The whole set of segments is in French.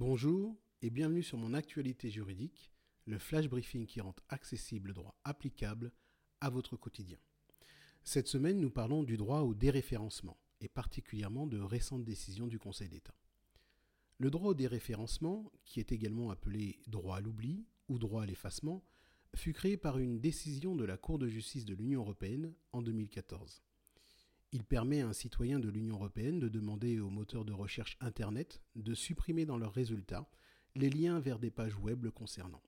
Bonjour et bienvenue sur mon actualité juridique, le flash briefing qui rend accessible le droit applicable à votre quotidien. Cette semaine, nous parlons du droit au déréférencement et particulièrement de récentes décisions du Conseil d'État. Le droit au déréférencement, qui est également appelé droit à l'oubli ou droit à l'effacement, fut créé par une décision de la Cour de justice de l'Union européenne en 2014. Il permet à un citoyen de l'Union européenne de demander aux moteurs de recherche Internet de supprimer dans leurs résultats les liens vers des pages web le concernant.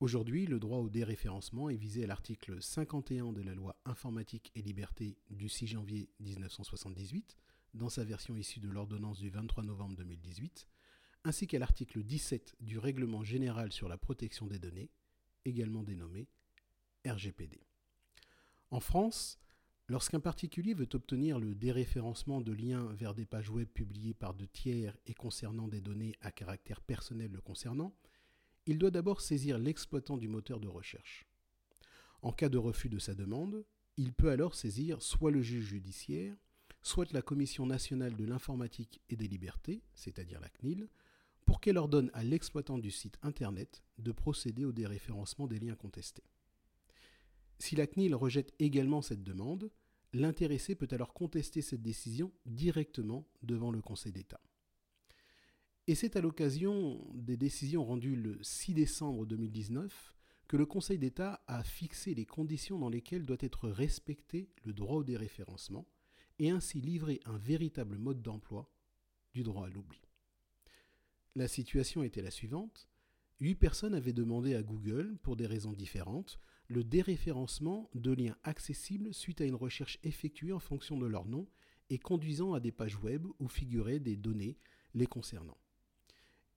Aujourd'hui, le droit au déréférencement est visé à l'article 51 de la loi Informatique et Liberté du 6 janvier 1978, dans sa version issue de l'ordonnance du 23 novembre 2018, ainsi qu'à l'article 17 du Règlement général sur la protection des données, également dénommé RGPD. En France, lorsqu'un particulier veut obtenir le déréférencement de liens vers des pages web publiées par de tiers et concernant des données à caractère personnel le concernant, il doit d'abord saisir l'exploitant du moteur de recherche. En cas de refus de sa demande, il peut alors saisir soit le juge judiciaire, soit la Commission nationale de l'informatique et des libertés, c'est-à-dire la CNIL, pour qu'elle ordonne à l'exploitant du site Internet de procéder au déréférencement des liens contestés. Si la CNIL rejette également cette demande, l'intéressé peut alors contester cette décision directement devant le Conseil d'État. Et c'est à l'occasion des décisions rendues le 6 décembre 2019 que le Conseil d'État a fixé les conditions dans lesquelles doit être respecté le droit au déréférencement et ainsi livrer un véritable mode d'emploi du droit à l'oubli. La situation était la suivante. Huit personnes avaient demandé à Google, pour des raisons différentes, le déréférencement de liens accessibles suite à une recherche effectuée en fonction de leur nom et conduisant à des pages web où figuraient des données les concernant.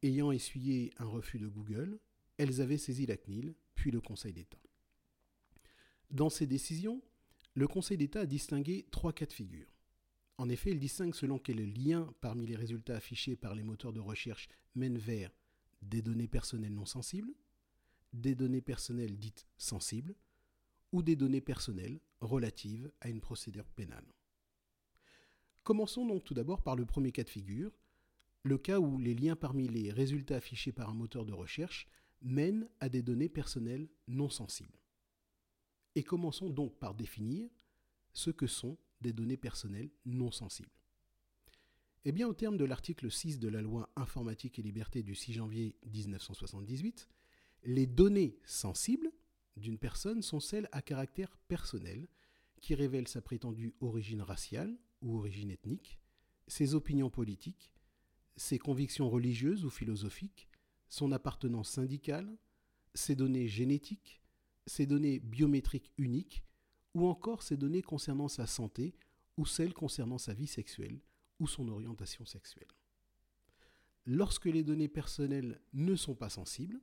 Ayant essuyé un refus de Google, elles avaient saisi la CNIL, puis le Conseil d'État. Dans ces décisions, le Conseil d'État a distingué trois cas de figure. En effet, il distingue selon quel lien parmi les résultats affichés par les moteurs de recherche mène vers des données personnelles non sensibles, des données personnelles dites sensibles, ou des données personnelles relatives à une procédure pénale. Commençons donc tout d'abord par le premier cas de figure, le cas où les liens parmi les résultats affichés par un moteur de recherche mènent à des données personnelles non sensibles. Et commençons donc par définir ce que sont des données personnelles non sensibles. Eh bien, au terme de l'article 6 de la loi Informatique et Liberté du 6 janvier 1978, les données sensibles d'une personne sont celles à caractère personnel qui révèlent sa prétendue origine raciale ou origine ethnique, ses opinions politiques, ses convictions religieuses ou philosophiques, son appartenance syndicale, ses données génétiques, ses données biométriques uniques ou encore ses données concernant sa santé ou celles concernant sa vie sexuelle ou son orientation sexuelle. Lorsque les données personnelles ne sont pas sensibles,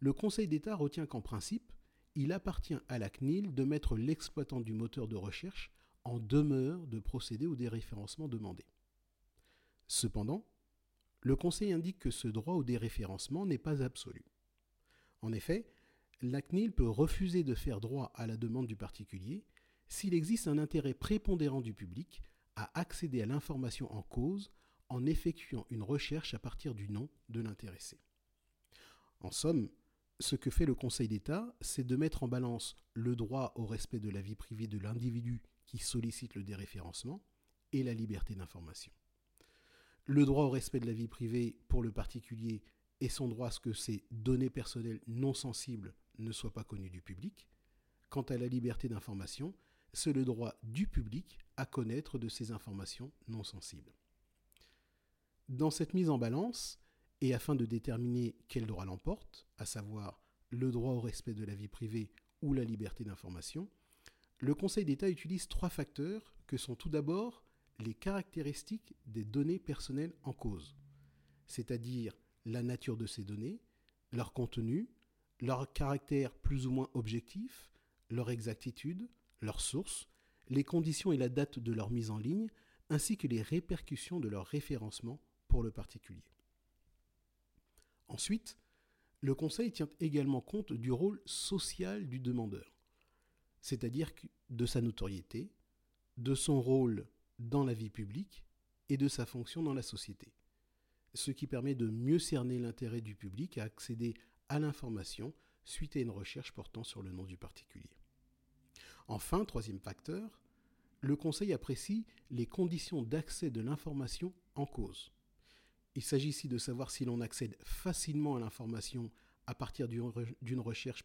le Conseil d'État retient qu'en principe, il appartient à la CNIL de mettre l'exploitant du moteur de recherche en demeure de procéder au déréférencement demandé. Cependant, le Conseil indique que ce droit au déréférencement n'est pas absolu. En effet, la CNIL peut refuser de faire droit à la demande du particulier s'il existe un intérêt prépondérant du public à accéder à l'information en cause en effectuant une recherche à partir du nom de l'intéressé. En somme, ce que fait le Conseil d'État, c'est de mettre en balance le droit au respect de la vie privée de l'individu qui sollicite le déréférencement et la liberté d'information. Le droit au respect de la vie privée pour le particulier et son droit à ce que ses données personnelles non sensibles ne soit pas connu du public. Quant à la liberté d'information, c'est le droit du public à connaître de ces informations non sensibles. Dans cette mise en balance, et afin de déterminer quel droit l'emporte, à savoir le droit au respect de la vie privée ou la liberté d'information, le Conseil d'État utilise trois facteurs que sont tout d'abord les caractéristiques des données personnelles en cause, c'est-à-dire la nature de ces données, leur contenu, leur caractère plus ou moins objectif, leur exactitude, leur source, les conditions et la date de leur mise en ligne, ainsi que les répercussions de leur référencement pour le particulier. Ensuite, le Conseil tient également compte du rôle social du demandeur, c'est-à-dire de sa notoriété, de son rôle dans la vie publique et de sa fonction dans la société. ce qui permet de mieux cerner l'intérêt du public à accéder à l'information suite à une recherche portant sur le nom du particulier. Enfin, troisième facteur, le Conseil apprécie les conditions d'accès de l'information en cause. Il s'agit ici de savoir si l'on accède facilement à l'information à partir d'une recherche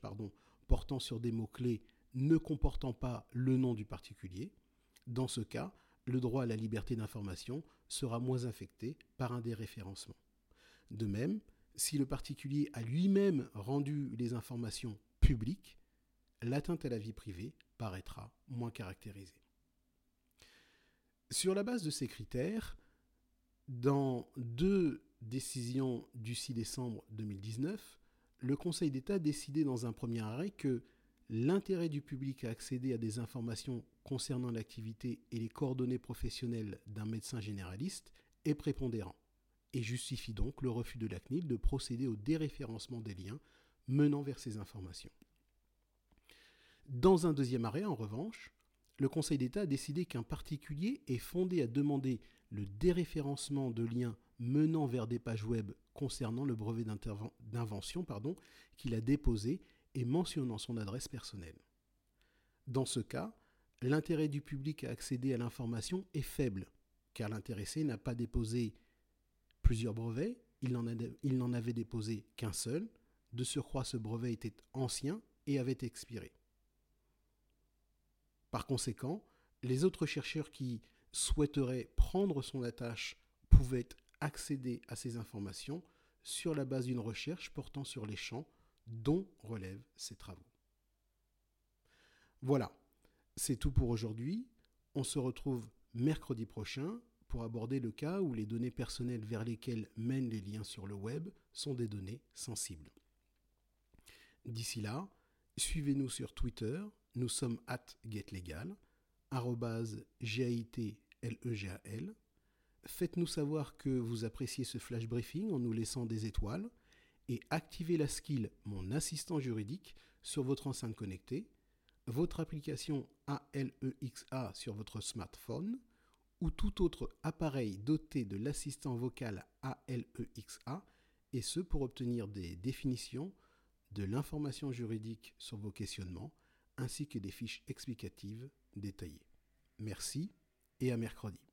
portant sur des mots-clés ne comportant pas le nom du particulier. Dans ce cas, le droit à la liberté d'information sera moins affecté par un déréférencement. De même, si le particulier a lui-même rendu les informations publiques, l'atteinte à la vie privée paraîtra moins caractérisée. Sur la base de ces critères, dans deux décisions du 6 décembre 2019, le Conseil d'État a décidé dans un premier arrêt que l'intérêt du public à accéder à des informations concernant l'activité et les coordonnées professionnelles d'un médecin généraliste est prépondérant et justifie donc le refus de la CNIL de procéder au déréférencement des liens menant vers ces informations. Dans un deuxième arrêt, en revanche, le Conseil d'État a décidé qu'un particulier est fondé à demander le déréférencement de liens menant vers des pages web concernant le brevet d'invention qu'il a déposé et mentionnant son adresse personnelle. Dans ce cas, l'intérêt du public à accéder à l'information est faible, car l'intéressé n'a pas déposé plusieurs brevets, il n'en avait déposé qu'un seul, de surcroît ce brevet était ancien et avait expiré. Par conséquent, les autres chercheurs qui souhaiteraient prendre son attache pouvaient accéder à ces informations sur la base d'une recherche portant sur les champs dont relèvent ces travaux. Voilà, c'est tout pour aujourd'hui. On se retrouve mercredi prochain pour aborder le cas où les données personnelles vers lesquelles mènent les liens sur le web sont des données sensibles. D'ici là, suivez-nous sur Twitter, nous sommes at getlegal, G-A-I-T-L-E-G-A-L. Faites-nous savoir que vous appréciez ce flash briefing en nous laissant des étoiles et activez la skill Mon assistant juridique sur votre enceinte connectée, votre application ALEXA e sur votre smartphone ou tout autre appareil doté de l'assistant vocal ALEXA, e et ce pour obtenir des définitions, de l'information juridique sur vos questionnements, ainsi que des fiches explicatives détaillées. Merci et à mercredi.